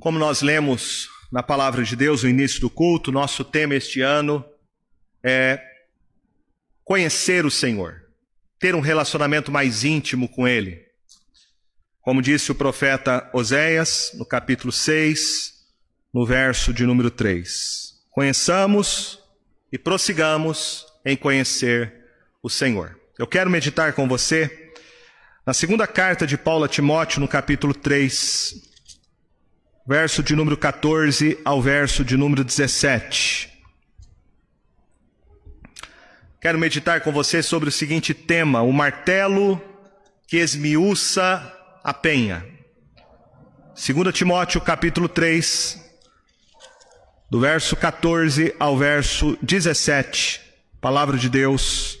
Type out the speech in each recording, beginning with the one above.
Como nós lemos na palavra de Deus no início do culto, nosso tema este ano é conhecer o Senhor, ter um relacionamento mais íntimo com Ele. Como disse o profeta Oséias, no capítulo 6, no verso de número 3. Conheçamos e prossigamos em conhecer o Senhor. Eu quero meditar com você na segunda carta de Paulo a Timóteo, no capítulo 3, verso de número 14 ao verso de número 17. Quero meditar com você sobre o seguinte tema: o martelo que esmiuça a penha. 2 Timóteo capítulo 3, do verso 14 ao verso 17. Palavra de Deus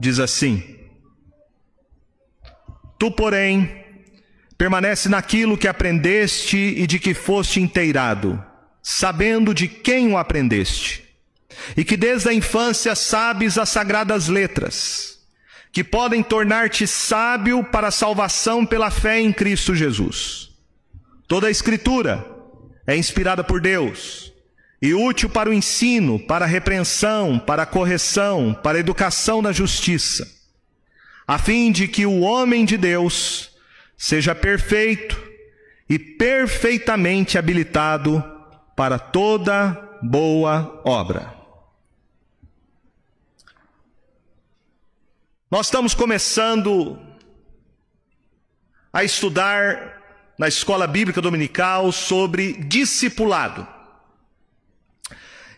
diz assim: Tu, porém, Permanece naquilo que aprendeste e de que foste inteirado, sabendo de quem o aprendeste, e que desde a infância sabes as sagradas letras, que podem tornar-te sábio para a salvação pela fé em Cristo Jesus. Toda a Escritura é inspirada por Deus e útil para o ensino, para a repreensão, para a correção, para a educação na justiça, a fim de que o homem de Deus seja perfeito e perfeitamente habilitado para toda boa obra. Nós estamos começando a estudar na escola bíblica dominical sobre discipulado.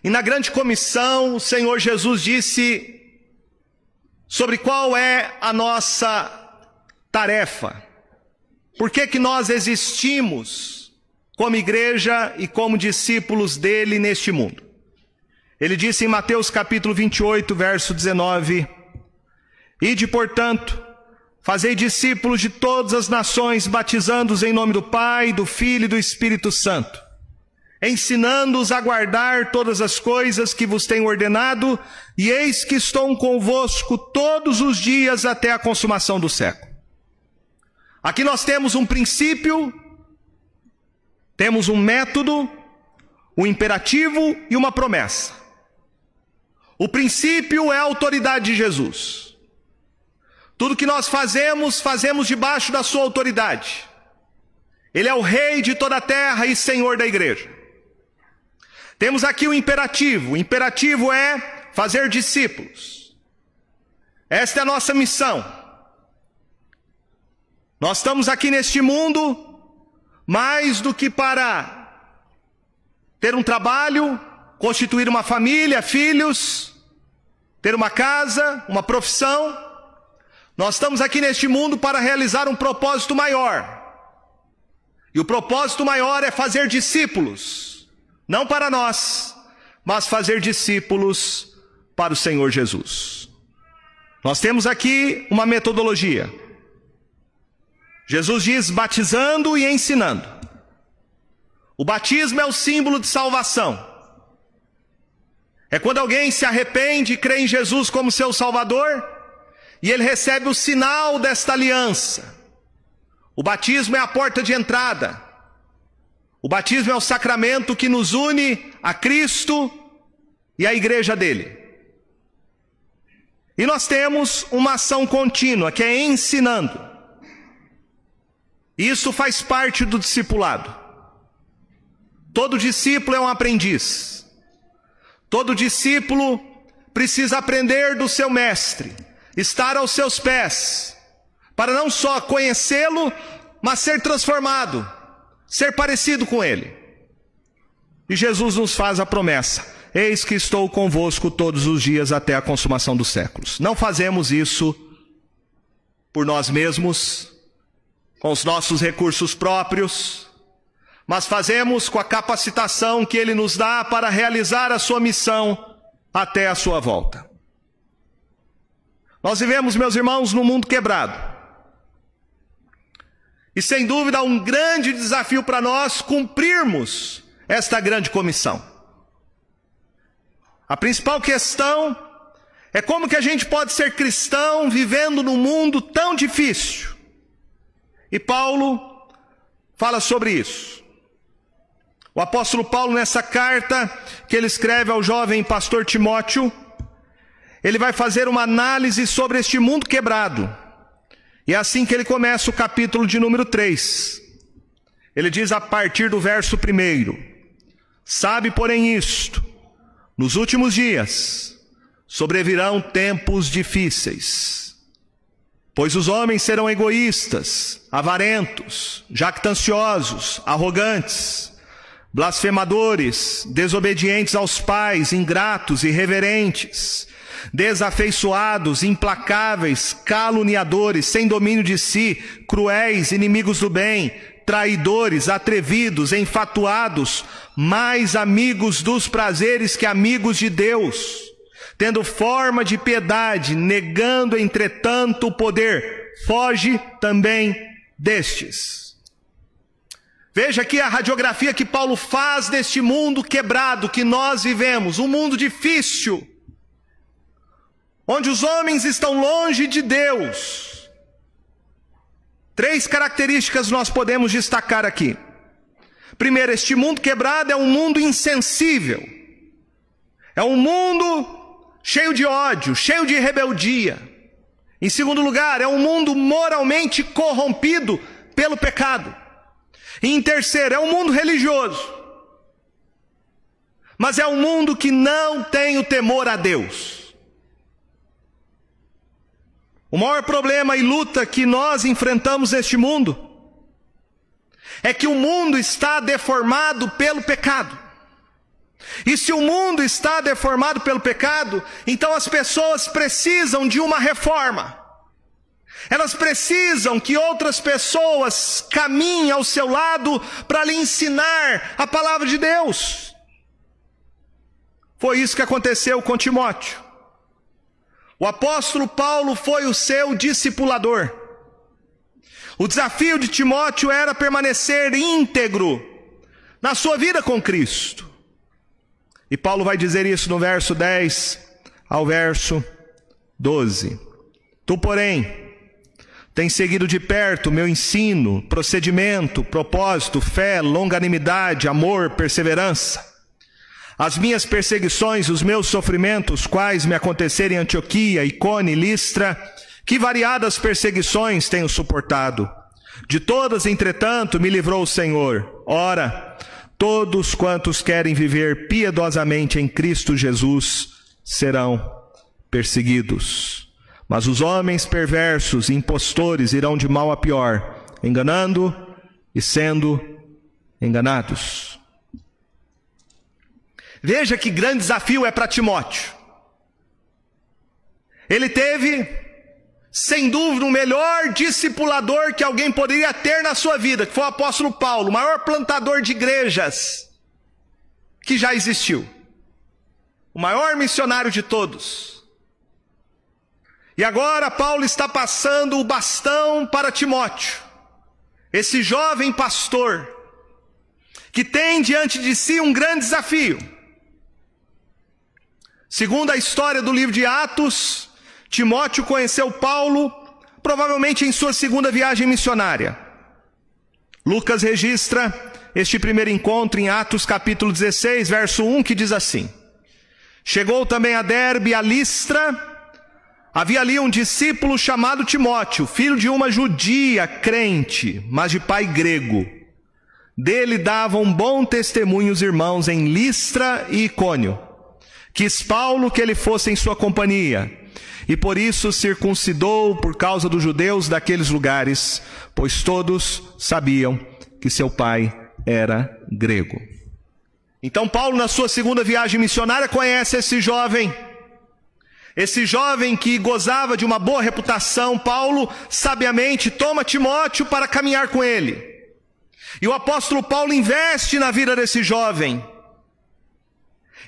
E na grande comissão, o Senhor Jesus disse sobre qual é a nossa tarefa. Por que, que nós existimos como igreja e como discípulos dele neste mundo? Ele disse em Mateus capítulo 28, verso 19: Ide, portanto, fazei discípulos de todas as nações, batizando-os em nome do Pai, do Filho e do Espírito Santo, ensinando-os a guardar todas as coisas que vos tenho ordenado, e eis que estou convosco todos os dias até a consumação do século. Aqui nós temos um princípio, temos um método, um imperativo e uma promessa. O princípio é a autoridade de Jesus. Tudo que nós fazemos, fazemos debaixo da sua autoridade. Ele é o rei de toda a terra e senhor da igreja. Temos aqui o imperativo. O imperativo é fazer discípulos. Esta é a nossa missão. Nós estamos aqui neste mundo mais do que para ter um trabalho, constituir uma família, filhos, ter uma casa, uma profissão. Nós estamos aqui neste mundo para realizar um propósito maior. E o propósito maior é fazer discípulos, não para nós, mas fazer discípulos para o Senhor Jesus. Nós temos aqui uma metodologia. Jesus diz batizando e ensinando. O batismo é o símbolo de salvação. É quando alguém se arrepende e crê em Jesus como seu Salvador, e ele recebe o sinal desta aliança. O batismo é a porta de entrada. O batismo é o sacramento que nos une a Cristo e à igreja dele. E nós temos uma ação contínua, que é ensinando. Isso faz parte do discipulado. Todo discípulo é um aprendiz. Todo discípulo precisa aprender do seu mestre, estar aos seus pés, para não só conhecê-lo, mas ser transformado, ser parecido com ele. E Jesus nos faz a promessa: Eis que estou convosco todos os dias até a consumação dos séculos. Não fazemos isso por nós mesmos, com os nossos recursos próprios, mas fazemos com a capacitação que Ele nos dá para realizar a sua missão até a sua volta. Nós vivemos, meus irmãos, num mundo quebrado. E sem dúvida, um grande desafio para nós cumprirmos esta grande comissão. A principal questão é como que a gente pode ser cristão vivendo num mundo tão difícil e Paulo fala sobre isso. O apóstolo Paulo, nessa carta que ele escreve ao jovem pastor Timóteo, ele vai fazer uma análise sobre este mundo quebrado. E é assim que ele começa o capítulo de número 3. Ele diz a partir do verso 1: Sabe, porém, isto: nos últimos dias sobrevirão tempos difíceis, pois os homens serão egoístas, avarentos, jactanciosos, arrogantes, blasfemadores, desobedientes aos pais, ingratos, irreverentes, desafeiçoados, implacáveis, caluniadores, sem domínio de si, cruéis, inimigos do bem, traidores, atrevidos, enfatuados, mais amigos dos prazeres que amigos de Deus, tendo forma de piedade, negando entretanto o poder, foge também destes. Veja aqui a radiografia que Paulo faz deste mundo quebrado que nós vivemos, um mundo difícil, onde os homens estão longe de Deus. Três características nós podemos destacar aqui. Primeiro, este mundo quebrado é um mundo insensível, é um mundo cheio de ódio, cheio de rebeldia. Em segundo lugar, é um mundo moralmente corrompido pelo pecado. E em terceiro, é um mundo religioso. Mas é um mundo que não tem o temor a Deus. O maior problema e luta que nós enfrentamos neste mundo é que o mundo está deformado pelo pecado. E se o mundo está deformado pelo pecado, então as pessoas precisam de uma reforma. Elas precisam que outras pessoas caminhem ao seu lado para lhe ensinar a palavra de Deus. Foi isso que aconteceu com Timóteo. O apóstolo Paulo foi o seu discipulador. O desafio de Timóteo era permanecer íntegro na sua vida com Cristo. E Paulo vai dizer isso no verso 10 ao verso 12. Tu, porém, tem seguido de perto meu ensino, procedimento, propósito, fé, longanimidade, amor, perseverança. As minhas perseguições, os meus sofrimentos, quais me aconteceram em Antioquia, Icone, Listra, que variadas perseguições tenho suportado. De todas, entretanto, me livrou o Senhor. Ora, todos quantos querem viver piedosamente em Cristo Jesus serão perseguidos. Mas os homens perversos e impostores irão de mal a pior, enganando e sendo enganados. Veja que grande desafio é para Timóteo. Ele teve, sem dúvida, o melhor discipulador que alguém poderia ter na sua vida, que foi o apóstolo Paulo, o maior plantador de igrejas que já existiu, o maior missionário de todos. E agora Paulo está passando o bastão para Timóteo, esse jovem pastor, que tem diante de si um grande desafio. Segundo a história do livro de Atos, Timóteo conheceu Paulo provavelmente em sua segunda viagem missionária. Lucas registra este primeiro encontro em Atos capítulo 16, verso 1, que diz assim: Chegou também a Derbe, a Listra, Havia ali um discípulo chamado Timóteo, filho de uma judia crente, mas de pai grego. Dele davam bom testemunho os irmãos em Listra e Icônio. Quis Paulo que ele fosse em sua companhia, e por isso circuncidou por causa dos judeus daqueles lugares, pois todos sabiam que seu pai era grego. Então Paulo, na sua segunda viagem missionária, conhece esse jovem esse jovem que gozava de uma boa reputação, Paulo sabiamente toma Timóteo para caminhar com ele. E o apóstolo Paulo investe na vida desse jovem.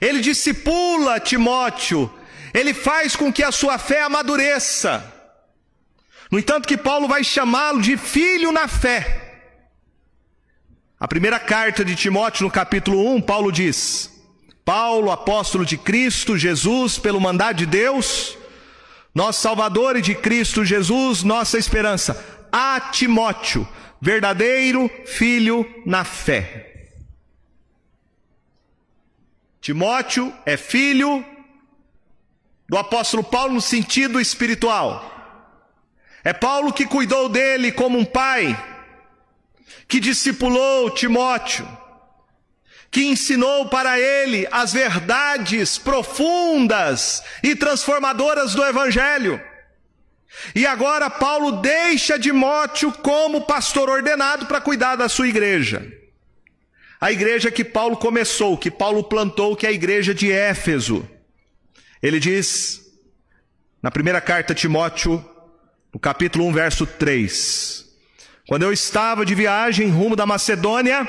Ele discipula Timóteo, ele faz com que a sua fé amadureça. No entanto, que Paulo vai chamá-lo de filho na fé. A primeira carta de Timóteo, no capítulo 1, Paulo diz: Paulo, apóstolo de Cristo Jesus, pelo mandado de Deus, nosso Salvador e de Cristo Jesus, nossa esperança, a Timóteo, verdadeiro filho na fé. Timóteo é filho do apóstolo Paulo no sentido espiritual. É Paulo que cuidou dele como um pai, que discipulou Timóteo, que ensinou para ele as verdades profundas e transformadoras do Evangelho. E agora Paulo deixa Timóteo como pastor ordenado para cuidar da sua igreja. A igreja que Paulo começou, que Paulo plantou, que é a igreja de Éfeso. Ele diz, na primeira carta a Timóteo, no capítulo 1, verso 3: Quando eu estava de viagem rumo da Macedônia,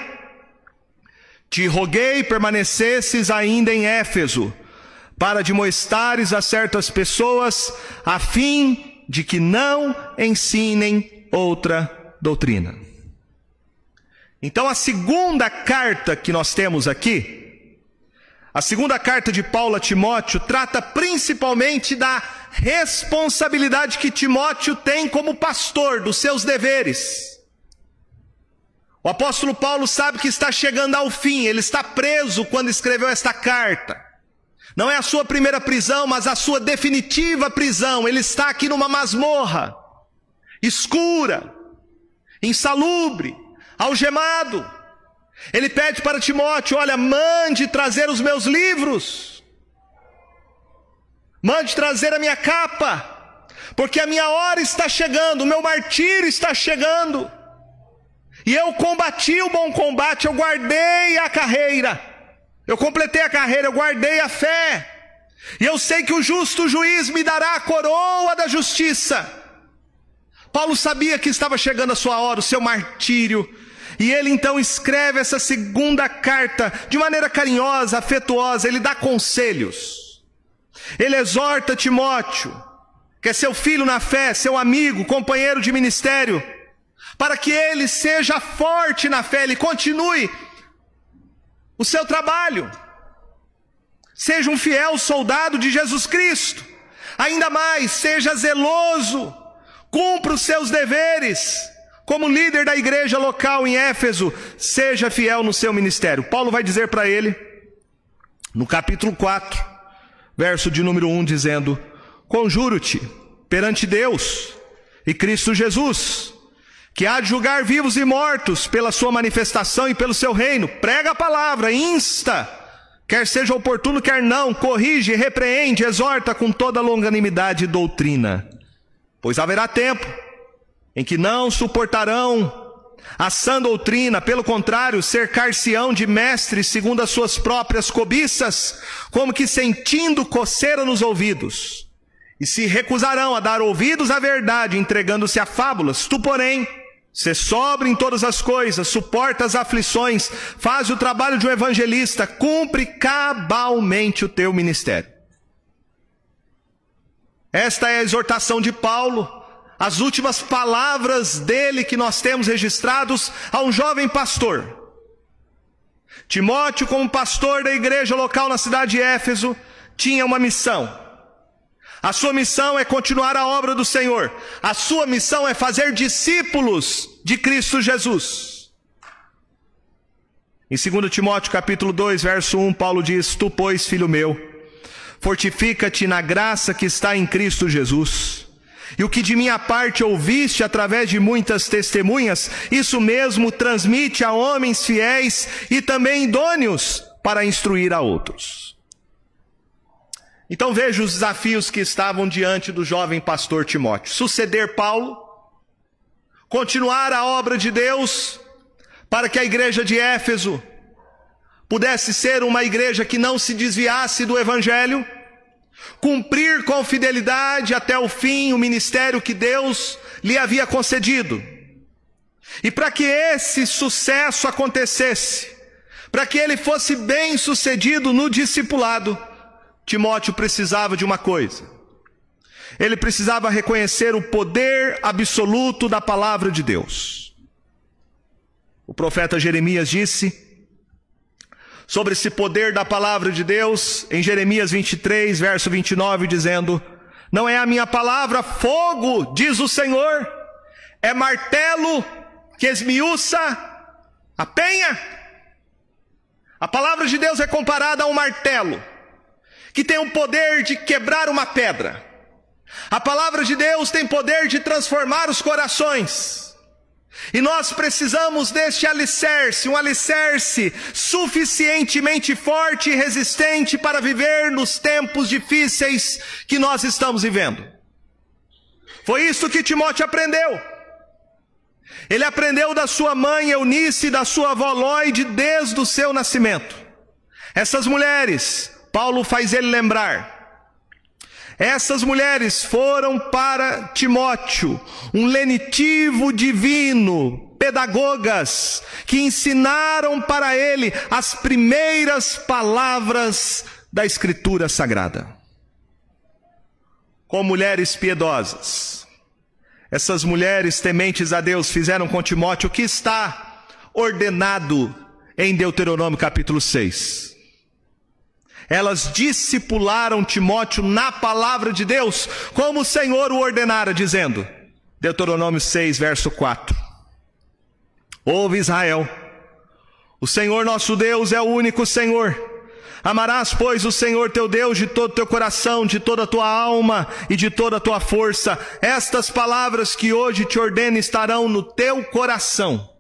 te roguei permanecesses ainda em Éfeso, para demonstrares a certas pessoas, a fim de que não ensinem outra doutrina. Então, a segunda carta que nós temos aqui, a segunda carta de Paulo a Timóteo, trata principalmente da responsabilidade que Timóteo tem como pastor, dos seus deveres. O apóstolo Paulo sabe que está chegando ao fim, ele está preso quando escreveu esta carta. Não é a sua primeira prisão, mas a sua definitiva prisão. Ele está aqui numa masmorra, escura, insalubre, algemado. Ele pede para Timóteo: Olha, mande trazer os meus livros, mande trazer a minha capa, porque a minha hora está chegando, o meu martírio está chegando. E eu combati o bom combate, eu guardei a carreira. Eu completei a carreira, eu guardei a fé. E eu sei que o justo juiz me dará a coroa da justiça. Paulo sabia que estava chegando a sua hora, o seu martírio. E ele então escreve essa segunda carta de maneira carinhosa, afetuosa, ele dá conselhos. Ele exorta Timóteo, que é seu filho na fé, seu amigo, companheiro de ministério, para que ele seja forte na fé, ele continue o seu trabalho. Seja um fiel soldado de Jesus Cristo. Ainda mais, seja zeloso, cumpra os seus deveres. Como líder da igreja local em Éfeso, seja fiel no seu ministério. Paulo vai dizer para ele, no capítulo 4, verso de número 1, dizendo: Conjuro-te perante Deus e Cristo Jesus, que há de julgar vivos e mortos pela sua manifestação e pelo seu reino. Prega a palavra, insta, quer seja oportuno, quer não, corrige, repreende, exorta com toda longanimidade e doutrina. Pois haverá tempo em que não suportarão a sã doutrina, pelo contrário, cercar-se-ão de mestres segundo as suas próprias cobiças, como que sentindo coceira nos ouvidos. E se recusarão a dar ouvidos à verdade, entregando-se a fábulas, tu, porém, Ser sobre em todas as coisas, suporta as aflições, faz o trabalho de um evangelista, cumpre cabalmente o teu ministério. Esta é a exortação de Paulo, as últimas palavras dele que nós temos registrados a um jovem pastor. Timóteo, como pastor da igreja local na cidade de Éfeso, tinha uma missão a sua missão é continuar a obra do Senhor. A sua missão é fazer discípulos de Cristo Jesus. Em 2 Timóteo capítulo 2, verso 1, Paulo diz: Tu, pois, filho meu, fortifica-te na graça que está em Cristo Jesus. E o que de minha parte ouviste através de muitas testemunhas, isso mesmo transmite a homens fiéis e também idôneos para instruir a outros. Então veja os desafios que estavam diante do jovem pastor Timóteo: suceder Paulo, continuar a obra de Deus, para que a igreja de Éfeso pudesse ser uma igreja que não se desviasse do evangelho, cumprir com fidelidade até o fim o ministério que Deus lhe havia concedido. E para que esse sucesso acontecesse, para que ele fosse bem sucedido no discipulado, Timóteo precisava de uma coisa. Ele precisava reconhecer o poder absoluto da palavra de Deus. O profeta Jeremias disse sobre esse poder da palavra de Deus em Jeremias 23, verso 29, dizendo: Não é a minha palavra fogo, diz o Senhor, é martelo que esmiuça a penha. A palavra de Deus é comparada a um martelo, que tem o poder de quebrar uma pedra. A palavra de Deus tem poder de transformar os corações. E nós precisamos deste alicerce, um alicerce suficientemente forte e resistente para viver nos tempos difíceis que nós estamos vivendo. Foi isso que Timóteo aprendeu. Ele aprendeu da sua mãe Eunice e da sua avó Lloyd desde o seu nascimento. Essas mulheres, Paulo faz ele lembrar, essas mulheres foram para Timóteo, um lenitivo divino, pedagogas, que ensinaram para ele as primeiras palavras da Escritura Sagrada. Com mulheres piedosas, essas mulheres tementes a Deus fizeram com Timóteo o que está ordenado em Deuteronômio capítulo 6. Elas discipularam Timóteo na palavra de Deus, como o Senhor o ordenara, dizendo, Deuteronômio 6, verso 4: Ouve Israel, o Senhor nosso Deus é o único Senhor. Amarás, pois, o Senhor teu Deus de todo teu coração, de toda a tua alma e de toda a tua força. Estas palavras que hoje te ordeno estarão no teu coração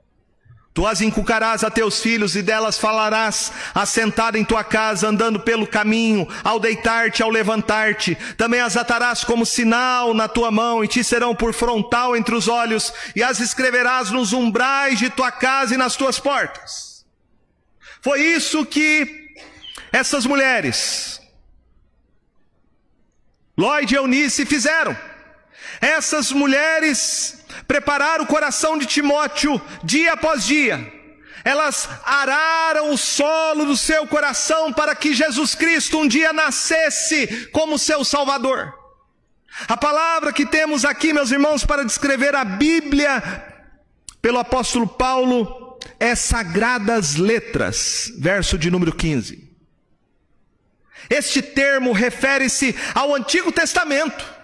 Tu as inculcarás a teus filhos e delas falarás, assentado em tua casa, andando pelo caminho, ao deitar-te, ao levantar-te. Também as atarás como sinal na tua mão e te serão por frontal entre os olhos, e as escreverás nos umbrais de tua casa e nas tuas portas. Foi isso que essas mulheres, Lloyd e Eunice, fizeram. Essas mulheres prepararam o coração de Timóteo dia após dia. Elas araram o solo do seu coração para que Jesus Cristo um dia nascesse como seu Salvador. A palavra que temos aqui, meus irmãos, para descrever a Bíblia pelo apóstolo Paulo é sagradas letras, verso de número 15. Este termo refere-se ao Antigo Testamento.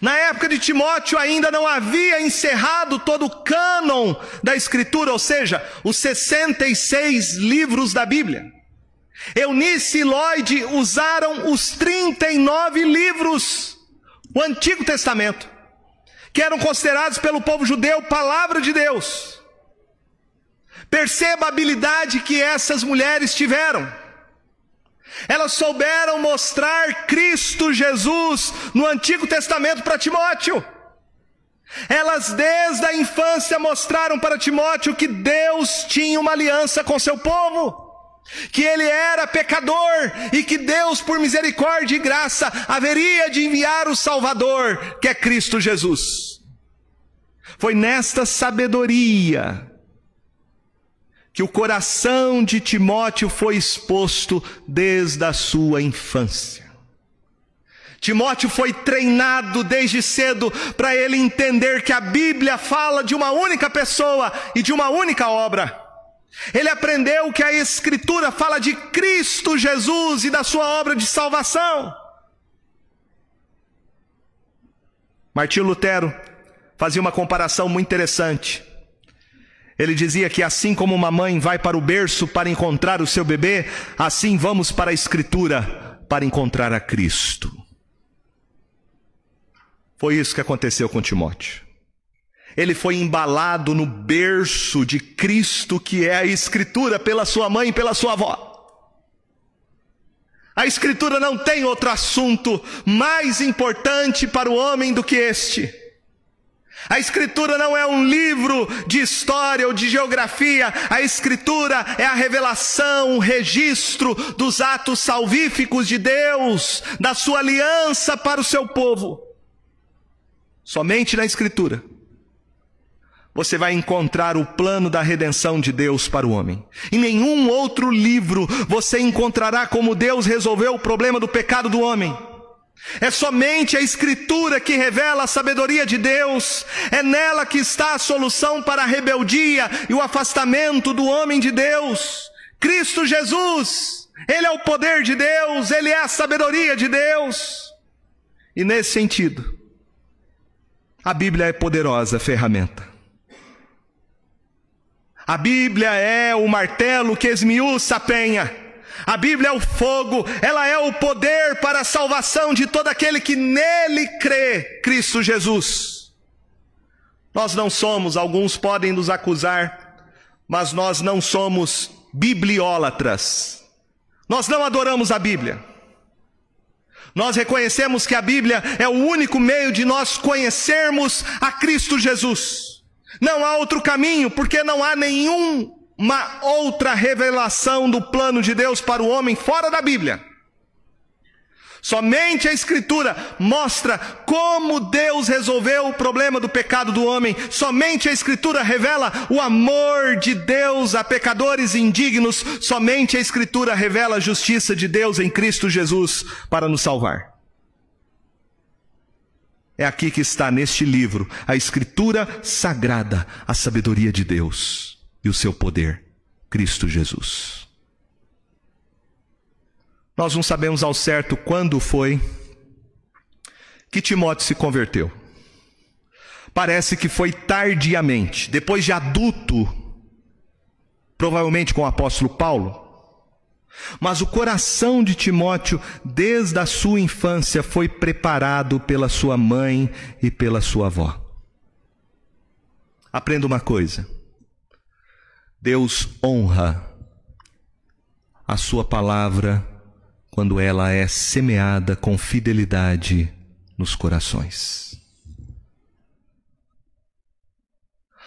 Na época de Timóteo ainda não havia encerrado todo o cânon da Escritura, ou seja, os 66 livros da Bíblia. Eunice e Lloyd usaram os 39 livros, o Antigo Testamento, que eram considerados pelo povo judeu palavra de Deus. Perceba a habilidade que essas mulheres tiveram. Elas souberam mostrar Cristo Jesus no Antigo Testamento para Timóteo. Elas desde a infância mostraram para Timóteo que Deus tinha uma aliança com seu povo, que ele era pecador e que Deus, por misericórdia e graça, haveria de enviar o Salvador, que é Cristo Jesus. Foi nesta sabedoria que o coração de Timóteo foi exposto desde a sua infância. Timóteo foi treinado desde cedo para ele entender que a Bíblia fala de uma única pessoa e de uma única obra. Ele aprendeu que a Escritura fala de Cristo Jesus e da sua obra de salvação. Martinho Lutero fazia uma comparação muito interessante. Ele dizia que assim como uma mãe vai para o berço para encontrar o seu bebê, assim vamos para a Escritura para encontrar a Cristo. Foi isso que aconteceu com Timóteo. Ele foi embalado no berço de Cristo, que é a Escritura, pela sua mãe e pela sua avó. A Escritura não tem outro assunto mais importante para o homem do que este. A Escritura não é um livro de história ou de geografia, a Escritura é a revelação, o registro dos atos salvíficos de Deus, da sua aliança para o seu povo. Somente na Escritura você vai encontrar o plano da redenção de Deus para o homem. Em nenhum outro livro você encontrará como Deus resolveu o problema do pecado do homem. É somente a Escritura que revela a sabedoria de Deus, é nela que está a solução para a rebeldia e o afastamento do homem de Deus. Cristo Jesus, Ele é o poder de Deus, Ele é a sabedoria de Deus. E nesse sentido, a Bíblia é poderosa ferramenta. A Bíblia é o martelo que esmiuça a penha. A Bíblia é o fogo, ela é o poder para a salvação de todo aquele que nele crê, Cristo Jesus. Nós não somos, alguns podem nos acusar, mas nós não somos bibliólatras. Nós não adoramos a Bíblia. Nós reconhecemos que a Bíblia é o único meio de nós conhecermos a Cristo Jesus. Não há outro caminho, porque não há nenhum uma outra revelação do plano de Deus para o homem fora da Bíblia. Somente a Escritura mostra como Deus resolveu o problema do pecado do homem. Somente a Escritura revela o amor de Deus a pecadores indignos. Somente a Escritura revela a justiça de Deus em Cristo Jesus para nos salvar. É aqui que está neste livro a Escritura sagrada, a sabedoria de Deus e o seu poder, Cristo Jesus. Nós não sabemos ao certo quando foi que Timóteo se converteu. Parece que foi tardiamente, depois de adulto, provavelmente com o apóstolo Paulo. Mas o coração de Timóteo, desde a sua infância, foi preparado pela sua mãe e pela sua avó. Aprenda uma coisa. Deus honra a sua palavra quando ela é semeada com fidelidade nos corações.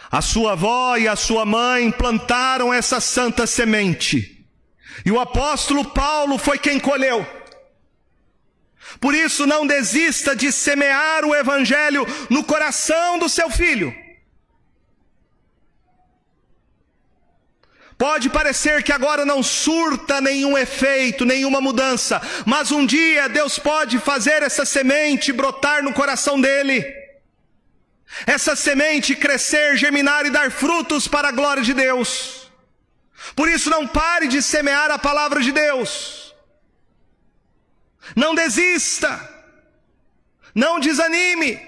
A sua avó e a sua mãe plantaram essa santa semente. E o apóstolo Paulo foi quem colheu. Por isso, não desista de semear o evangelho no coração do seu filho. Pode parecer que agora não surta nenhum efeito, nenhuma mudança, mas um dia Deus pode fazer essa semente brotar no coração dele. Essa semente crescer, germinar e dar frutos para a glória de Deus. Por isso não pare de semear a palavra de Deus. Não desista. Não desanime.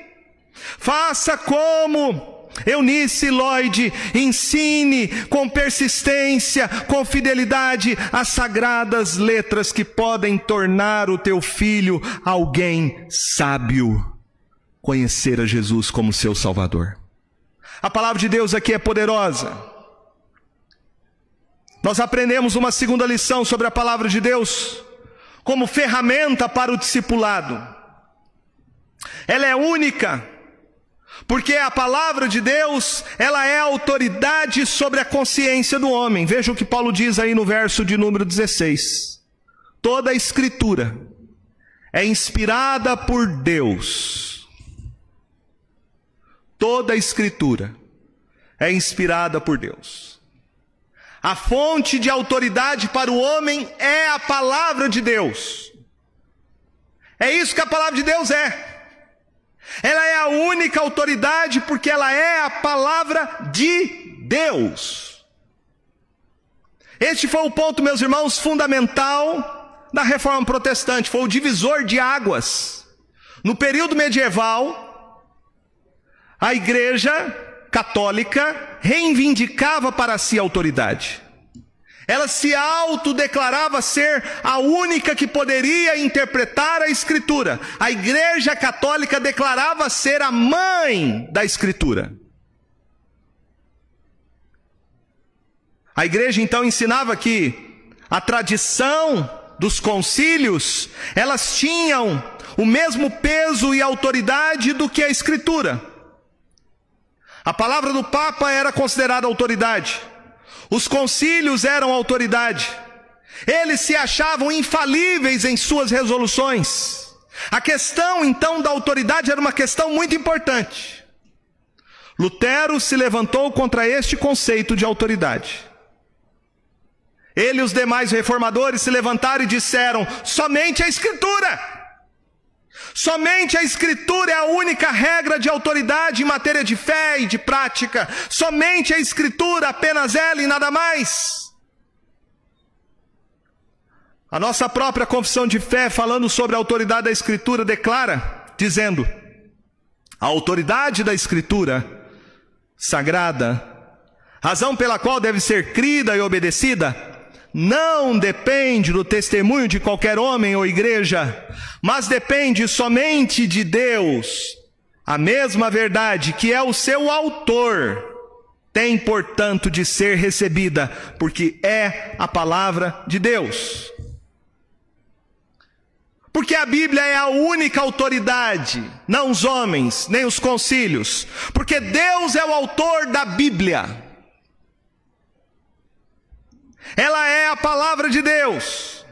Faça como Eunice Lloyd, ensine com persistência, com fidelidade, as sagradas letras que podem tornar o teu filho alguém sábio, conhecer a Jesus como seu Salvador. A palavra de Deus aqui é poderosa. Nós aprendemos uma segunda lição sobre a palavra de Deus como ferramenta para o discipulado. Ela é única porque a palavra de Deus, ela é autoridade sobre a consciência do homem. Veja o que Paulo diz aí no verso de número 16. Toda a escritura é inspirada por Deus. Toda a escritura é inspirada por Deus. A fonte de autoridade para o homem é a palavra de Deus. É isso que a palavra de Deus é. Ela é a única autoridade porque ela é a palavra de Deus. Este foi o ponto, meus irmãos, fundamental da reforma protestante, foi o divisor de águas. No período medieval, a igreja católica reivindicava para si a autoridade. Ela se autodeclarava ser a única que poderia interpretar a Escritura. A Igreja Católica declarava ser a mãe da Escritura. A igreja então ensinava que a tradição dos concílios, elas tinham o mesmo peso e autoridade do que a escritura. A palavra do Papa era considerada autoridade. Os concílios eram autoridade. Eles se achavam infalíveis em suas resoluções. A questão então da autoridade era uma questão muito importante. Lutero se levantou contra este conceito de autoridade. Ele e os demais reformadores se levantaram e disseram: somente a Escritura. Somente a Escritura é a única regra de autoridade em matéria de fé e de prática. Somente a Escritura, apenas ela e nada mais. A nossa própria confissão de fé, falando sobre a autoridade da Escritura, declara, dizendo: a autoridade da Escritura sagrada razão pela qual deve ser crida e obedecida, não depende do testemunho de qualquer homem ou igreja, mas depende somente de Deus. A mesma verdade que é o seu autor tem, portanto, de ser recebida, porque é a palavra de Deus. Porque a Bíblia é a única autoridade, não os homens, nem os concílios. Porque Deus é o autor da Bíblia. Ela é a palavra de Deus.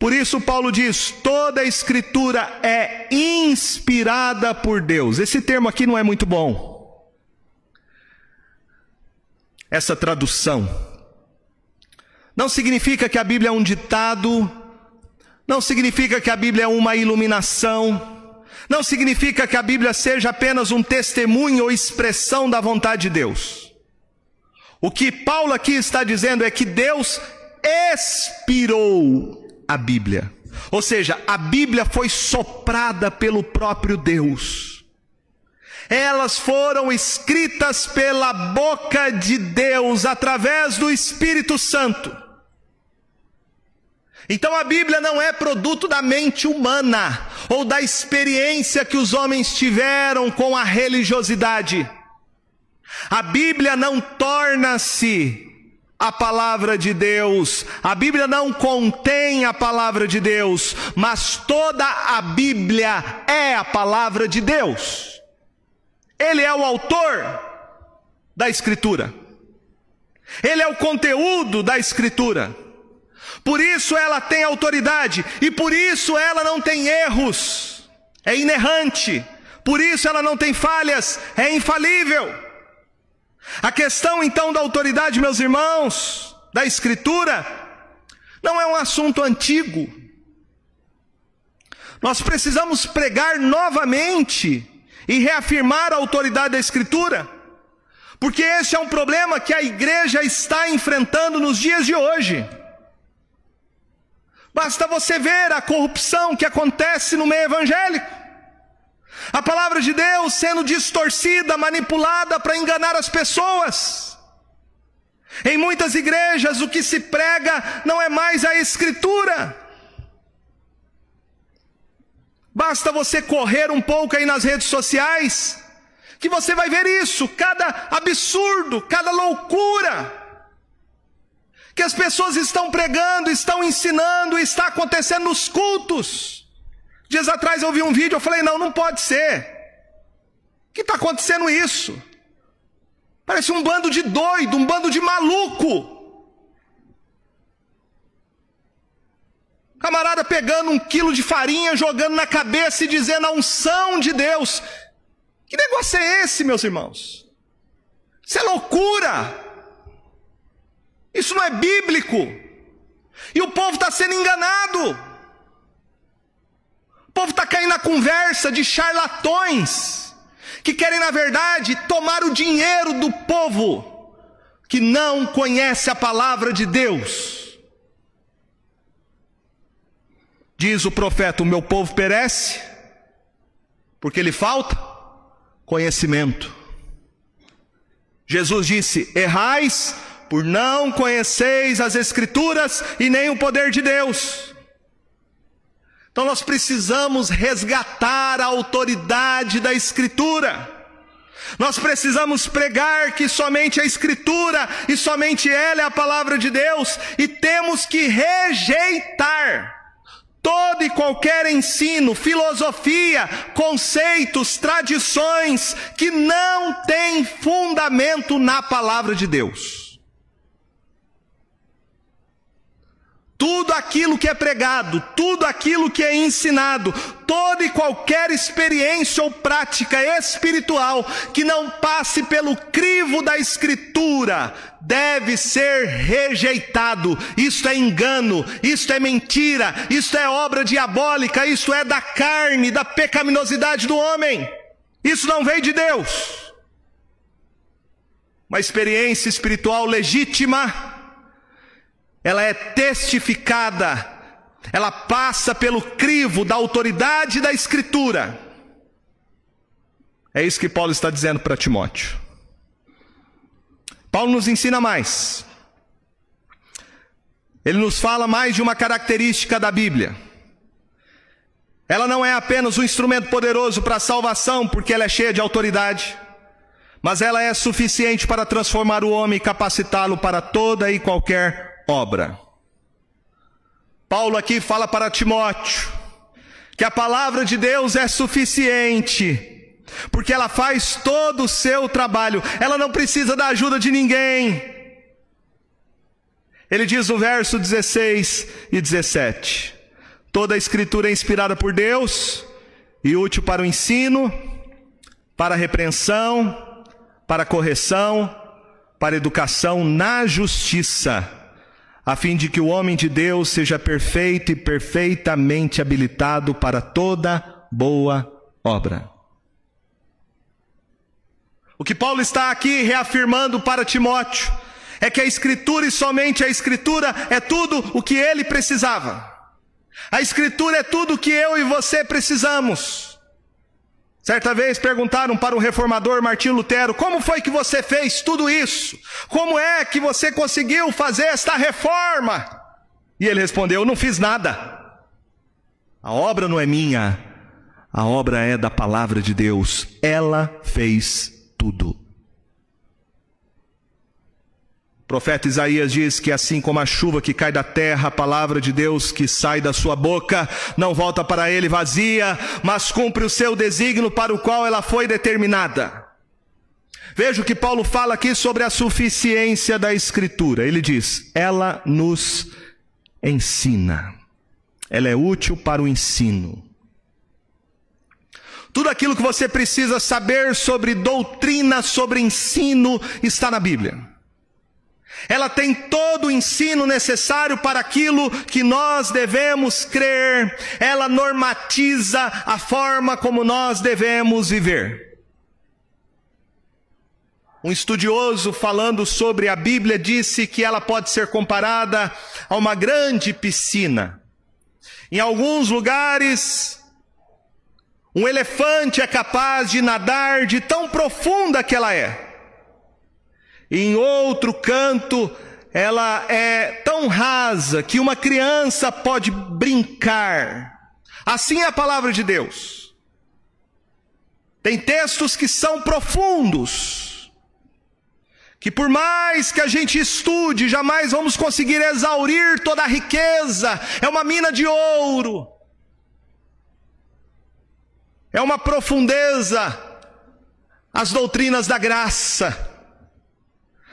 Por isso, Paulo diz: toda a escritura é inspirada por Deus. Esse termo aqui não é muito bom. Essa tradução. Não significa que a Bíblia é um ditado, não significa que a Bíblia é uma iluminação, não significa que a Bíblia seja apenas um testemunho ou expressão da vontade de Deus. O que Paulo aqui está dizendo é que Deus expirou a Bíblia. Ou seja, a Bíblia foi soprada pelo próprio Deus. Elas foram escritas pela boca de Deus através do Espírito Santo. Então a Bíblia não é produto da mente humana ou da experiência que os homens tiveram com a religiosidade. A Bíblia não torna-se a palavra de Deus, a Bíblia não contém a palavra de Deus, mas toda a Bíblia é a palavra de Deus. Ele é o autor da Escritura, ele é o conteúdo da Escritura. Por isso ela tem autoridade e por isso ela não tem erros, é inerrante, por isso ela não tem falhas, é infalível. A questão então da autoridade, meus irmãos, da Escritura, não é um assunto antigo. Nós precisamos pregar novamente e reafirmar a autoridade da Escritura, porque esse é um problema que a igreja está enfrentando nos dias de hoje. Basta você ver a corrupção que acontece no meio evangélico. A palavra de Deus sendo distorcida, manipulada para enganar as pessoas. Em muitas igrejas, o que se prega não é mais a Escritura. Basta você correr um pouco aí nas redes sociais, que você vai ver isso, cada absurdo, cada loucura que as pessoas estão pregando, estão ensinando, está acontecendo nos cultos. Dias atrás eu vi um vídeo, eu falei, não, não pode ser. que está acontecendo isso? Parece um bando de doido, um bando de maluco. Camarada pegando um quilo de farinha, jogando na cabeça e dizendo a unção de Deus. Que negócio é esse, meus irmãos? Isso é loucura. Isso não é bíblico. E o povo está sendo enganado. O povo está caindo na conversa de charlatões, que querem, na verdade, tomar o dinheiro do povo, que não conhece a palavra de Deus. Diz o profeta: O meu povo perece, porque lhe falta conhecimento. Jesus disse: Errais por não conheceis as Escrituras e nem o poder de Deus. Então nós precisamos resgatar a autoridade da Escritura. Nós precisamos pregar que somente a Escritura e somente ela é a palavra de Deus e temos que rejeitar todo e qualquer ensino, filosofia, conceitos, tradições que não têm fundamento na palavra de Deus. Tudo aquilo que é pregado, tudo aquilo que é ensinado, toda e qualquer experiência ou prática espiritual que não passe pelo crivo da Escritura, deve ser rejeitado. Isto é engano, isto é mentira, isto é obra diabólica, isto é da carne, da pecaminosidade do homem. Isso não veio de Deus. Uma experiência espiritual legítima ela é testificada, ela passa pelo crivo da autoridade da Escritura. É isso que Paulo está dizendo para Timóteo. Paulo nos ensina mais. Ele nos fala mais de uma característica da Bíblia. Ela não é apenas um instrumento poderoso para a salvação, porque ela é cheia de autoridade, mas ela é suficiente para transformar o homem e capacitá-lo para toda e qualquer obra. Paulo aqui fala para Timóteo que a palavra de Deus é suficiente, porque ela faz todo o seu trabalho, ela não precisa da ajuda de ninguém. Ele diz no verso 16 e 17: Toda a escritura é inspirada por Deus e útil para o ensino, para a repreensão, para a correção, para a educação na justiça, a fim de que o homem de Deus seja perfeito e perfeitamente habilitado para toda boa obra. O que Paulo está aqui reafirmando para Timóteo é que a Escritura e somente a Escritura é tudo o que ele precisava. A Escritura é tudo o que eu e você precisamos. Certa vez perguntaram para o reformador Martim Lutero: como foi que você fez tudo isso? Como é que você conseguiu fazer esta reforma? E ele respondeu: não fiz nada. A obra não é minha, a obra é da palavra de Deus. Ela fez tudo profeta Isaías diz que assim como a chuva que cai da terra, a palavra de Deus que sai da sua boca não volta para ele vazia, mas cumpre o seu desígnio para o qual ela foi determinada. Veja o que Paulo fala aqui sobre a suficiência da Escritura. Ele diz: ela nos ensina, ela é útil para o ensino. Tudo aquilo que você precisa saber sobre doutrina, sobre ensino, está na Bíblia. Ela tem todo o ensino necessário para aquilo que nós devemos crer. Ela normatiza a forma como nós devemos viver. Um estudioso falando sobre a Bíblia disse que ela pode ser comparada a uma grande piscina. Em alguns lugares, um elefante é capaz de nadar de tão profunda que ela é em outro canto, ela é tão rasa que uma criança pode brincar. Assim é a palavra de Deus. Tem textos que são profundos, que por mais que a gente estude, jamais vamos conseguir exaurir toda a riqueza. É uma mina de ouro. É uma profundeza as doutrinas da graça.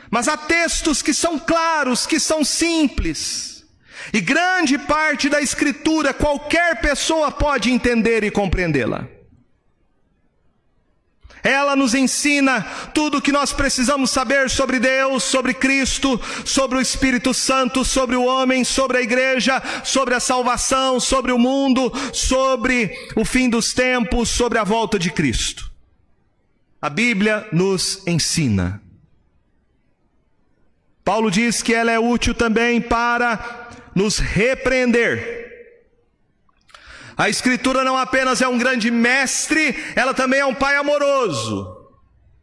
Mas há textos que são claros, que são simples. E grande parte da Escritura qualquer pessoa pode entender e compreendê-la. Ela nos ensina tudo o que nós precisamos saber sobre Deus, sobre Cristo, sobre o Espírito Santo, sobre o homem, sobre a igreja, sobre a salvação, sobre o mundo, sobre o fim dos tempos, sobre a volta de Cristo. A Bíblia nos ensina. Paulo diz que ela é útil também para nos repreender. A Escritura não apenas é um grande mestre, ela também é um pai amoroso.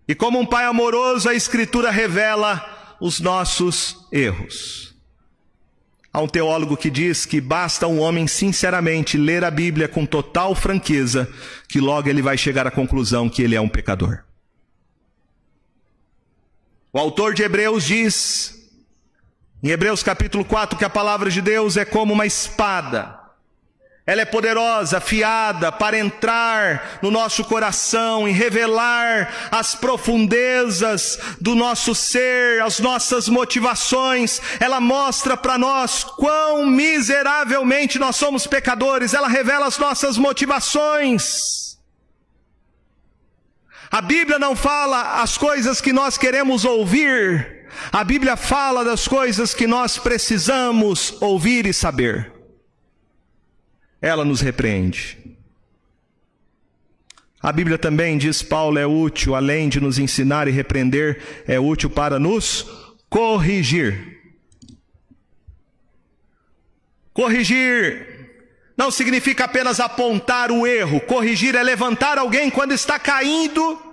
E como um pai amoroso, a Escritura revela os nossos erros. Há um teólogo que diz que basta um homem sinceramente ler a Bíblia com total franqueza, que logo ele vai chegar à conclusão que ele é um pecador. O autor de Hebreus diz, em Hebreus capítulo 4, que a palavra de Deus é como uma espada. Ela é poderosa, afiada para entrar no nosso coração e revelar as profundezas do nosso ser, as nossas motivações. Ela mostra para nós quão miseravelmente nós somos pecadores. Ela revela as nossas motivações. A Bíblia não fala as coisas que nós queremos ouvir, a Bíblia fala das coisas que nós precisamos ouvir e saber. Ela nos repreende. A Bíblia também diz Paulo é útil, além de nos ensinar e repreender, é útil para nos corrigir. Corrigir não significa apenas apontar o erro. Corrigir é levantar alguém quando está caindo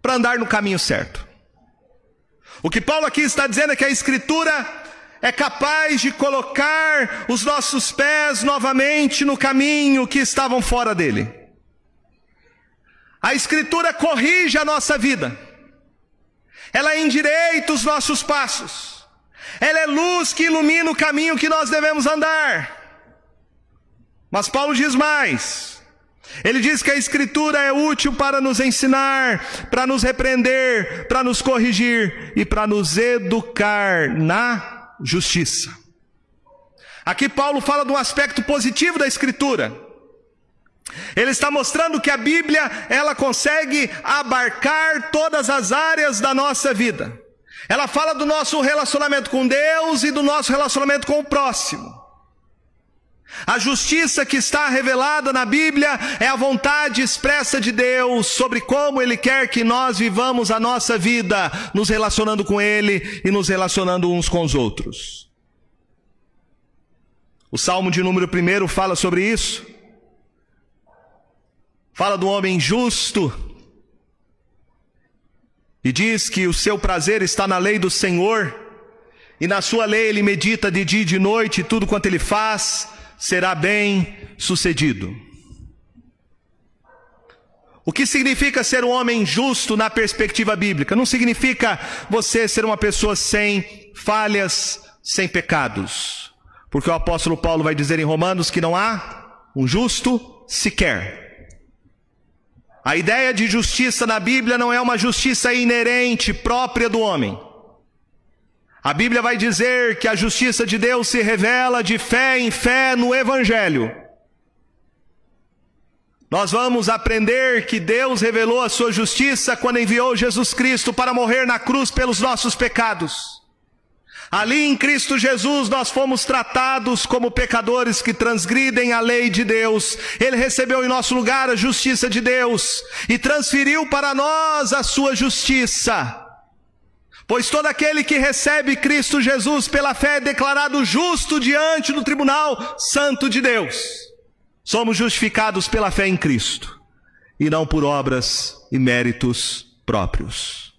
para andar no caminho certo. O que Paulo aqui está dizendo é que a Escritura é capaz de colocar os nossos pés novamente no caminho que estavam fora dele. A Escritura corrige a nossa vida, ela endireita os nossos passos, ela é luz que ilumina o caminho que nós devemos andar. Mas Paulo diz mais. Ele diz que a Escritura é útil para nos ensinar, para nos repreender, para nos corrigir e para nos educar na justiça. Aqui Paulo fala de um aspecto positivo da Escritura. Ele está mostrando que a Bíblia, ela consegue abarcar todas as áreas da nossa vida. Ela fala do nosso relacionamento com Deus e do nosso relacionamento com o próximo. A justiça que está revelada na Bíblia é a vontade expressa de Deus sobre como Ele quer que nós vivamos a nossa vida, nos relacionando com Ele e nos relacionando uns com os outros. O Salmo de número 1 fala sobre isso. Fala do homem justo. E diz que o seu prazer está na lei do Senhor, e na sua lei ele medita de dia e de noite, tudo quanto ele faz será bem sucedido. O que significa ser um homem justo na perspectiva bíblica? Não significa você ser uma pessoa sem falhas, sem pecados. Porque o apóstolo Paulo vai dizer em Romanos que não há um justo sequer. A ideia de justiça na Bíblia não é uma justiça inerente, própria do homem. A Bíblia vai dizer que a justiça de Deus se revela de fé em fé no Evangelho. Nós vamos aprender que Deus revelou a sua justiça quando enviou Jesus Cristo para morrer na cruz pelos nossos pecados. Ali em Cristo Jesus nós fomos tratados como pecadores que transgridem a lei de Deus. Ele recebeu em nosso lugar a justiça de Deus e transferiu para nós a sua justiça. Pois todo aquele que recebe Cristo Jesus pela fé é declarado justo diante do tribunal santo de Deus. Somos justificados pela fé em Cristo e não por obras e méritos próprios.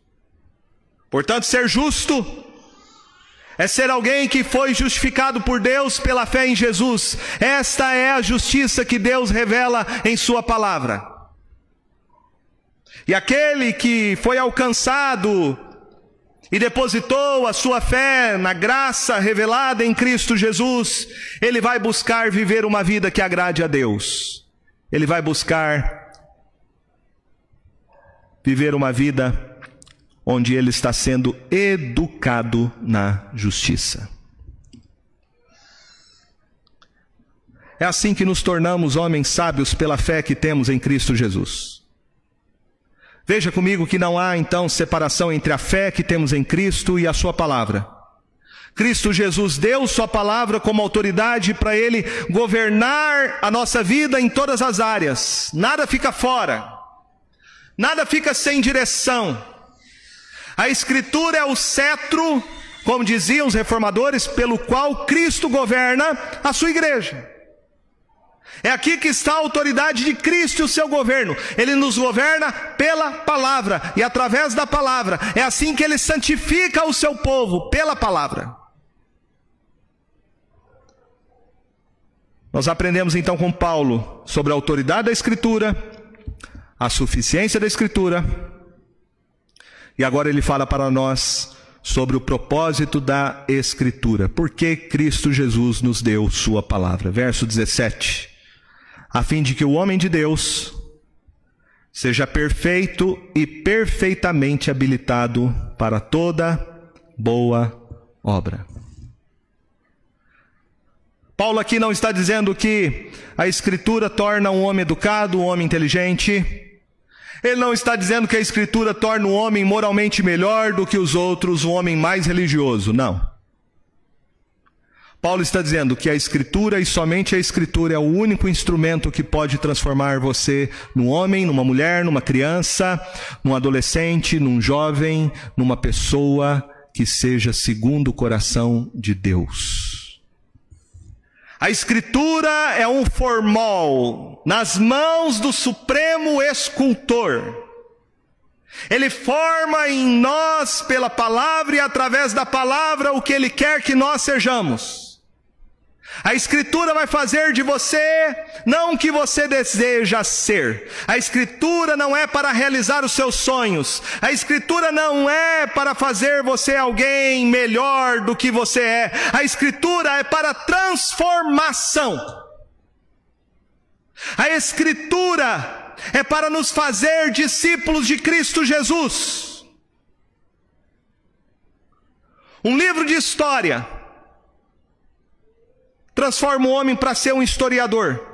Portanto, ser justo é ser alguém que foi justificado por Deus pela fé em Jesus. Esta é a justiça que Deus revela em Sua palavra. E aquele que foi alcançado e depositou a sua fé na graça revelada em Cristo Jesus, ele vai buscar viver uma vida que agrade a Deus. Ele vai buscar viver uma vida onde ele está sendo educado na justiça. É assim que nos tornamos homens sábios pela fé que temos em Cristo Jesus. Veja comigo que não há então separação entre a fé que temos em Cristo e a Sua palavra. Cristo Jesus deu Sua palavra como autoridade para Ele governar a nossa vida em todas as áreas. Nada fica fora, nada fica sem direção. A Escritura é o cetro, como diziam os reformadores, pelo qual Cristo governa a sua igreja. É aqui que está a autoridade de Cristo e o seu governo. Ele nos governa pela palavra e através da palavra. É assim que ele santifica o seu povo, pela palavra. Nós aprendemos então com Paulo sobre a autoridade da Escritura, a suficiência da Escritura, e agora ele fala para nós sobre o propósito da Escritura. Por que Cristo Jesus nos deu Sua palavra? Verso 17 a fim de que o homem de Deus seja perfeito e perfeitamente habilitado para toda boa obra. Paulo aqui não está dizendo que a Escritura torna um homem educado, um homem inteligente. Ele não está dizendo que a Escritura torna um homem moralmente melhor do que os outros, um homem mais religioso. Não. Paulo está dizendo que a Escritura e somente a Escritura é o único instrumento que pode transformar você num homem, numa mulher, numa criança, num adolescente, num jovem, numa pessoa que seja segundo o coração de Deus. A Escritura é um formol nas mãos do Supremo Escultor. Ele forma em nós, pela palavra e através da palavra, o que Ele quer que nós sejamos. A Escritura vai fazer de você não o que você deseja ser. A Escritura não é para realizar os seus sonhos. A Escritura não é para fazer você alguém melhor do que você é. A Escritura é para transformação. A Escritura é para nos fazer discípulos de Cristo Jesus. Um livro de história transforma um homem para ser um historiador.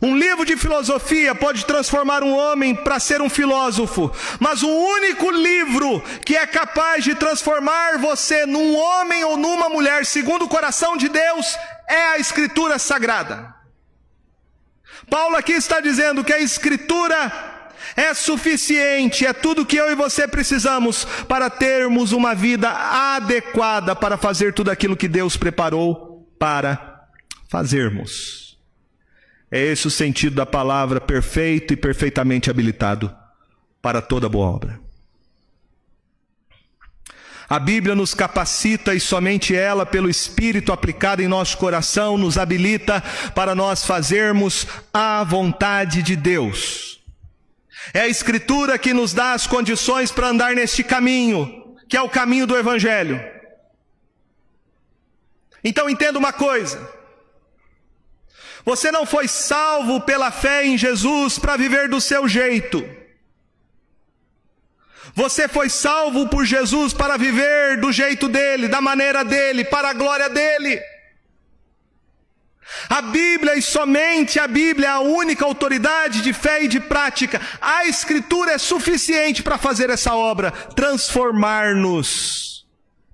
Um livro de filosofia pode transformar um homem para ser um filósofo, mas o único livro que é capaz de transformar você num homem ou numa mulher segundo o coração de Deus é a Escritura Sagrada. Paulo aqui está dizendo que a Escritura é suficiente, é tudo que eu e você precisamos para termos uma vida adequada para fazer tudo aquilo que Deus preparou para fazermos. É esse o sentido da palavra perfeito e perfeitamente habilitado para toda boa obra. A Bíblia nos capacita e somente ela, pelo Espírito aplicado em nosso coração, nos habilita para nós fazermos a vontade de Deus. É a Escritura que nos dá as condições para andar neste caminho, que é o caminho do Evangelho. Então entenda uma coisa: você não foi salvo pela fé em Jesus para viver do seu jeito. Você foi salvo por Jesus para viver do jeito dele, da maneira dele, para a glória dele. A Bíblia e somente a Bíblia é a única autoridade de fé e de prática. A Escritura é suficiente para fazer essa obra, transformar-nos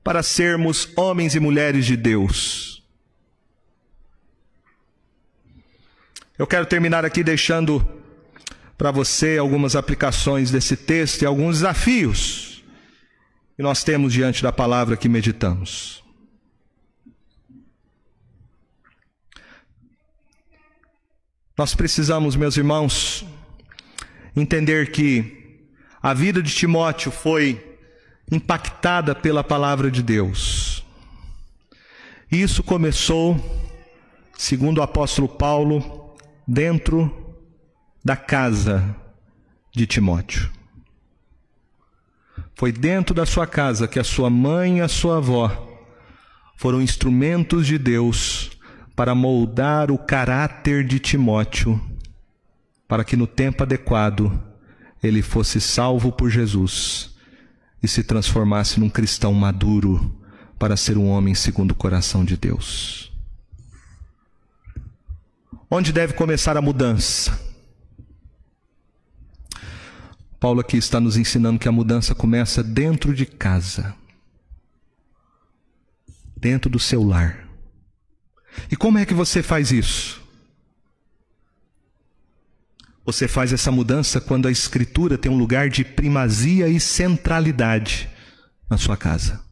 para sermos homens e mulheres de Deus. Eu quero terminar aqui deixando para você algumas aplicações desse texto e alguns desafios que nós temos diante da palavra que meditamos. Nós precisamos, meus irmãos, entender que a vida de Timóteo foi impactada pela palavra de Deus. Isso começou, segundo o apóstolo Paulo, dentro da casa de Timóteo. Foi dentro da sua casa que a sua mãe e a sua avó foram instrumentos de Deus para moldar o caráter de Timóteo, para que no tempo adequado ele fosse salvo por Jesus e se transformasse num cristão maduro para ser um homem segundo o coração de Deus. Onde deve começar a mudança? Paulo aqui está nos ensinando que a mudança começa dentro de casa, dentro do seu lar. E como é que você faz isso? Você faz essa mudança quando a Escritura tem um lugar de primazia e centralidade na sua casa.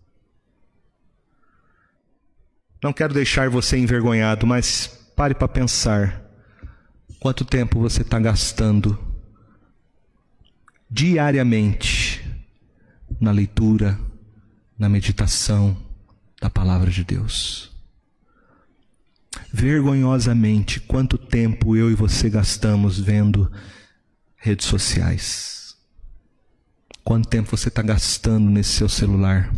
Não quero deixar você envergonhado, mas Pare para pensar quanto tempo você está gastando diariamente na leitura, na meditação da palavra de Deus. Vergonhosamente, quanto tempo eu e você gastamos vendo redes sociais? Quanto tempo você está gastando nesse seu celular?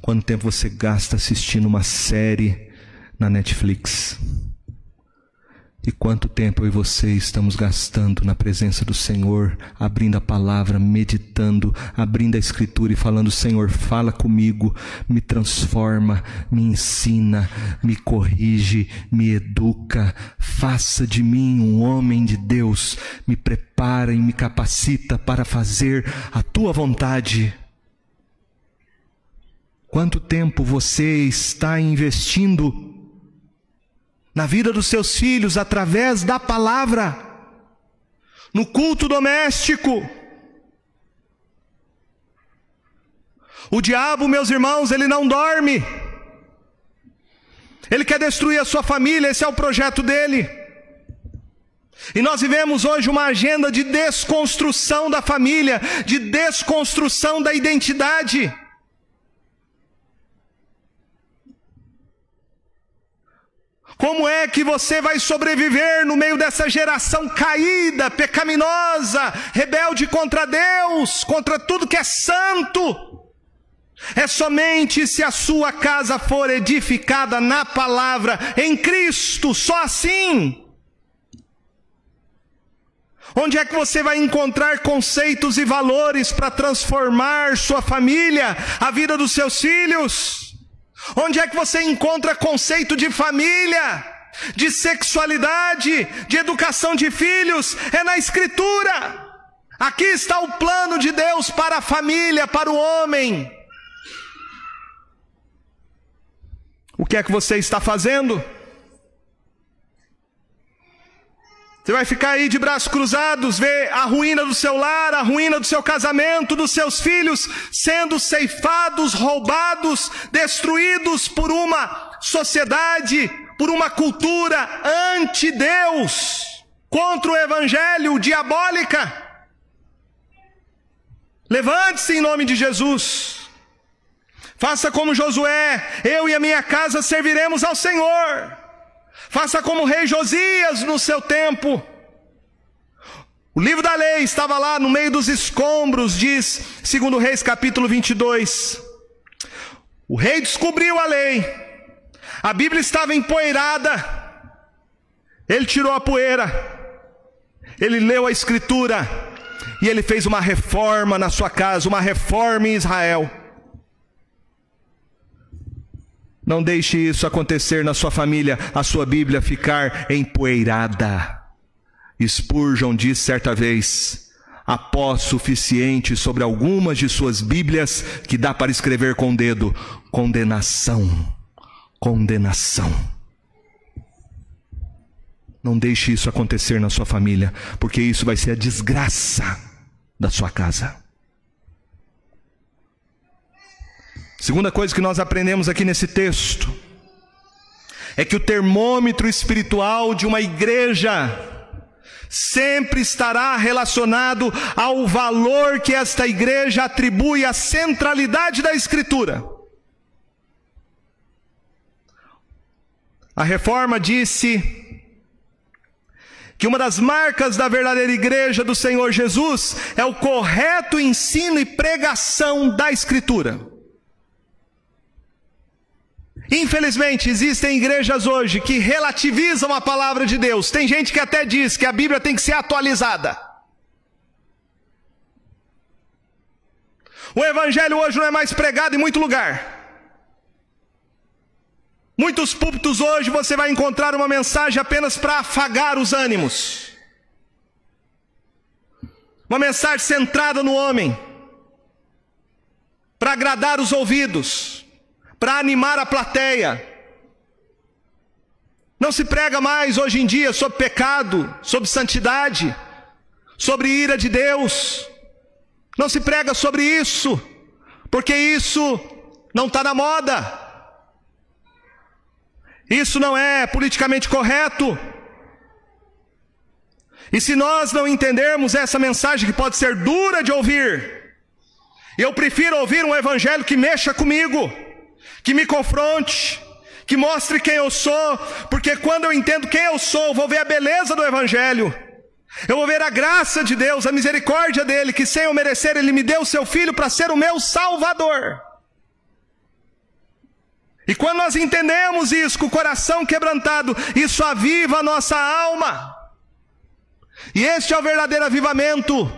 Quanto tempo você gasta assistindo uma série na Netflix? E quanto tempo eu e você estamos gastando na presença do Senhor, abrindo a palavra, meditando, abrindo a Escritura e falando: Senhor, fala comigo, me transforma, me ensina, me corrige, me educa, faça de mim um homem de Deus, me prepara e me capacita para fazer a tua vontade. Quanto tempo você está investindo na vida dos seus filhos através da palavra, no culto doméstico. O diabo, meus irmãos, ele não dorme. Ele quer destruir a sua família, esse é o projeto dele. E nós vivemos hoje uma agenda de desconstrução da família, de desconstrução da identidade. Como é que você vai sobreviver no meio dessa geração caída, pecaminosa, rebelde contra Deus, contra tudo que é santo? É somente se a sua casa for edificada na palavra, em Cristo, só assim. Onde é que você vai encontrar conceitos e valores para transformar sua família, a vida dos seus filhos? Onde é que você encontra conceito de família, de sexualidade, de educação de filhos? É na Escritura. Aqui está o plano de Deus para a família, para o homem. O que é que você está fazendo? Você vai ficar aí de braços cruzados, ver a ruína do seu lar, a ruína do seu casamento, dos seus filhos sendo ceifados, roubados, destruídos por uma sociedade, por uma cultura anti-Deus, contra o evangelho diabólica. Levante-se em nome de Jesus. Faça como Josué, eu e a minha casa serviremos ao Senhor. Faça como o rei Josias no seu tempo. O livro da lei estava lá no meio dos escombros, diz, segundo Reis capítulo 22. O rei descobriu a lei. A Bíblia estava empoeirada. Ele tirou a poeira. Ele leu a escritura e ele fez uma reforma na sua casa, uma reforma em Israel. Não deixe isso acontecer na sua família, a sua Bíblia ficar empoeirada. Spurgeon disse certa vez: há suficiente sobre algumas de suas Bíblias que dá para escrever com o dedo: condenação, condenação. Não deixe isso acontecer na sua família, porque isso vai ser a desgraça da sua casa. Segunda coisa que nós aprendemos aqui nesse texto é que o termômetro espiritual de uma igreja sempre estará relacionado ao valor que esta igreja atribui à centralidade da Escritura. A reforma disse que uma das marcas da verdadeira igreja do Senhor Jesus é o correto ensino e pregação da Escritura. Infelizmente, existem igrejas hoje que relativizam a palavra de Deus. Tem gente que até diz que a Bíblia tem que ser atualizada. O Evangelho hoje não é mais pregado em muito lugar. Muitos púlpitos hoje você vai encontrar uma mensagem apenas para afagar os ânimos. Uma mensagem centrada no homem, para agradar os ouvidos para animar a plateia. Não se prega mais hoje em dia sobre pecado, sobre santidade, sobre ira de Deus. Não se prega sobre isso, porque isso não está na moda. Isso não é politicamente correto. E se nós não entendermos essa mensagem que pode ser dura de ouvir, eu prefiro ouvir um evangelho que mexa comigo que me confronte, que mostre quem eu sou, porque quando eu entendo quem eu sou, vou ver a beleza do Evangelho. Eu vou ver a graça de Deus, a misericórdia dele, que sem eu merecer, ele me deu o seu filho para ser o meu salvador. E quando nós entendemos isso com o coração quebrantado, isso aviva a nossa alma. E este é o verdadeiro avivamento: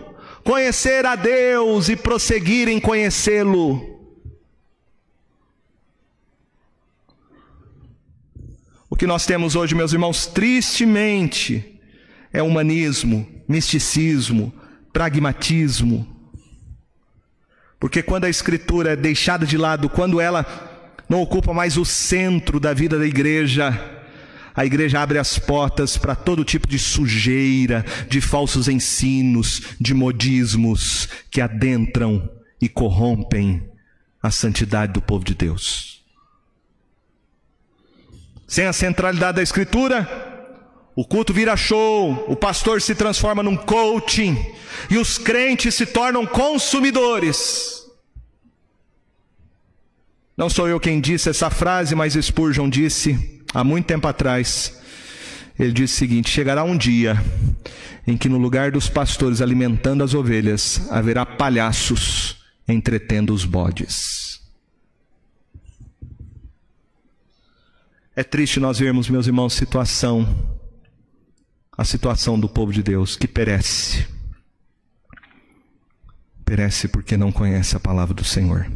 conhecer a Deus e prosseguir em conhecê-lo. O que nós temos hoje, meus irmãos, tristemente, é humanismo, misticismo, pragmatismo. Porque quando a Escritura é deixada de lado, quando ela não ocupa mais o centro da vida da igreja, a igreja abre as portas para todo tipo de sujeira, de falsos ensinos, de modismos que adentram e corrompem a santidade do povo de Deus. Sem a centralidade da Escritura, o culto vira show, o pastor se transforma num coaching e os crentes se tornam consumidores. Não sou eu quem disse essa frase, mas Spurgeon disse há muito tempo atrás. Ele disse o seguinte: chegará um dia em que no lugar dos pastores alimentando as ovelhas, haverá palhaços entretendo os bodes. É triste nós vermos, meus irmãos, situação a situação do povo de Deus que perece. Perece porque não conhece a palavra do Senhor.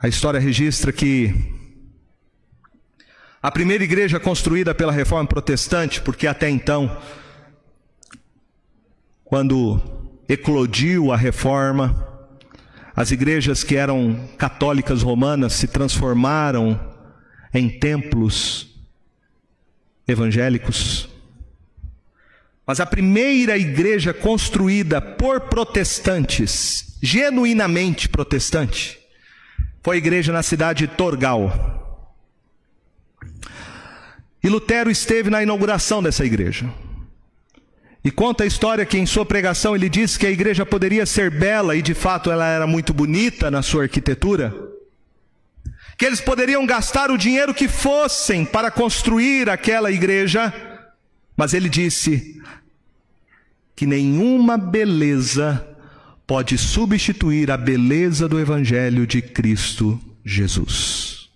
A história registra que a primeira igreja construída pela reforma protestante, porque até então, quando eclodiu a reforma, as igrejas que eram católicas romanas se transformaram em templos evangélicos. Mas a primeira igreja construída por protestantes, genuinamente protestante, foi a igreja na cidade de Torgal. E Lutero esteve na inauguração dessa igreja. E conta a história que em sua pregação ele disse que a igreja poderia ser bela, e de fato ela era muito bonita na sua arquitetura que eles poderiam gastar o dinheiro que fossem para construir aquela igreja, mas ele disse que nenhuma beleza pode substituir a beleza do Evangelho de Cristo Jesus.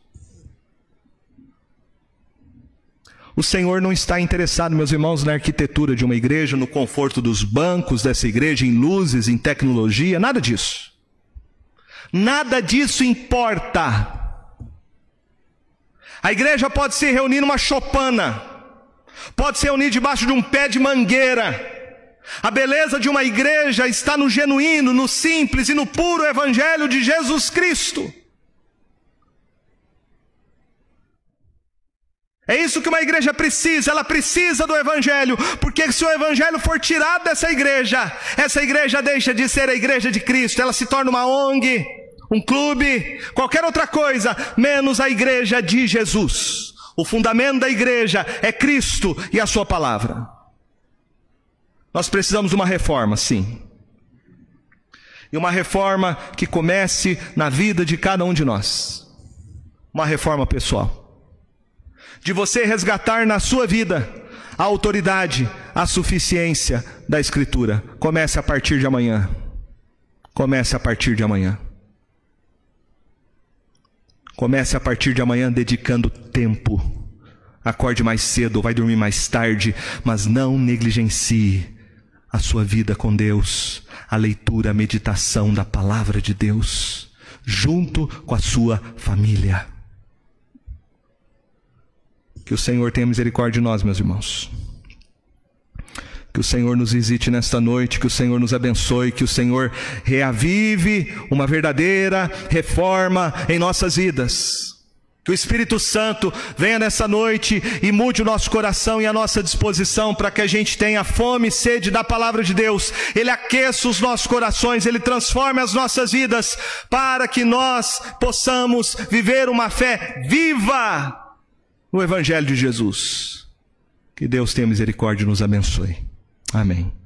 O Senhor não está interessado, meus irmãos, na arquitetura de uma igreja, no conforto dos bancos dessa igreja, em luzes, em tecnologia, nada disso. Nada disso importa. A igreja pode se reunir numa chopana, pode se reunir debaixo de um pé de mangueira. A beleza de uma igreja está no genuíno, no simples e no puro evangelho de Jesus Cristo. É isso que uma igreja precisa, ela precisa do Evangelho, porque se o Evangelho for tirado dessa igreja, essa igreja deixa de ser a igreja de Cristo, ela se torna uma ONG, um clube, qualquer outra coisa, menos a igreja de Jesus. O fundamento da igreja é Cristo e a Sua palavra. Nós precisamos de uma reforma, sim. E uma reforma que comece na vida de cada um de nós. Uma reforma pessoal. De você resgatar na sua vida a autoridade, a suficiência da Escritura. Comece a partir de amanhã. Comece a partir de amanhã. Comece a partir de amanhã dedicando tempo. Acorde mais cedo, vai dormir mais tarde, mas não negligencie a sua vida com Deus, a leitura, a meditação da palavra de Deus, junto com a sua família. Que o Senhor tenha misericórdia de nós, meus irmãos. Que o Senhor nos visite nesta noite, que o Senhor nos abençoe, que o Senhor reavive uma verdadeira reforma em nossas vidas. Que o Espírito Santo venha nessa noite e mude o nosso coração e a nossa disposição para que a gente tenha fome e sede da palavra de Deus. Ele aqueça os nossos corações, ele transforme as nossas vidas para que nós possamos viver uma fé viva no Evangelho de Jesus. Que Deus tenha misericórdia e nos abençoe. Amém.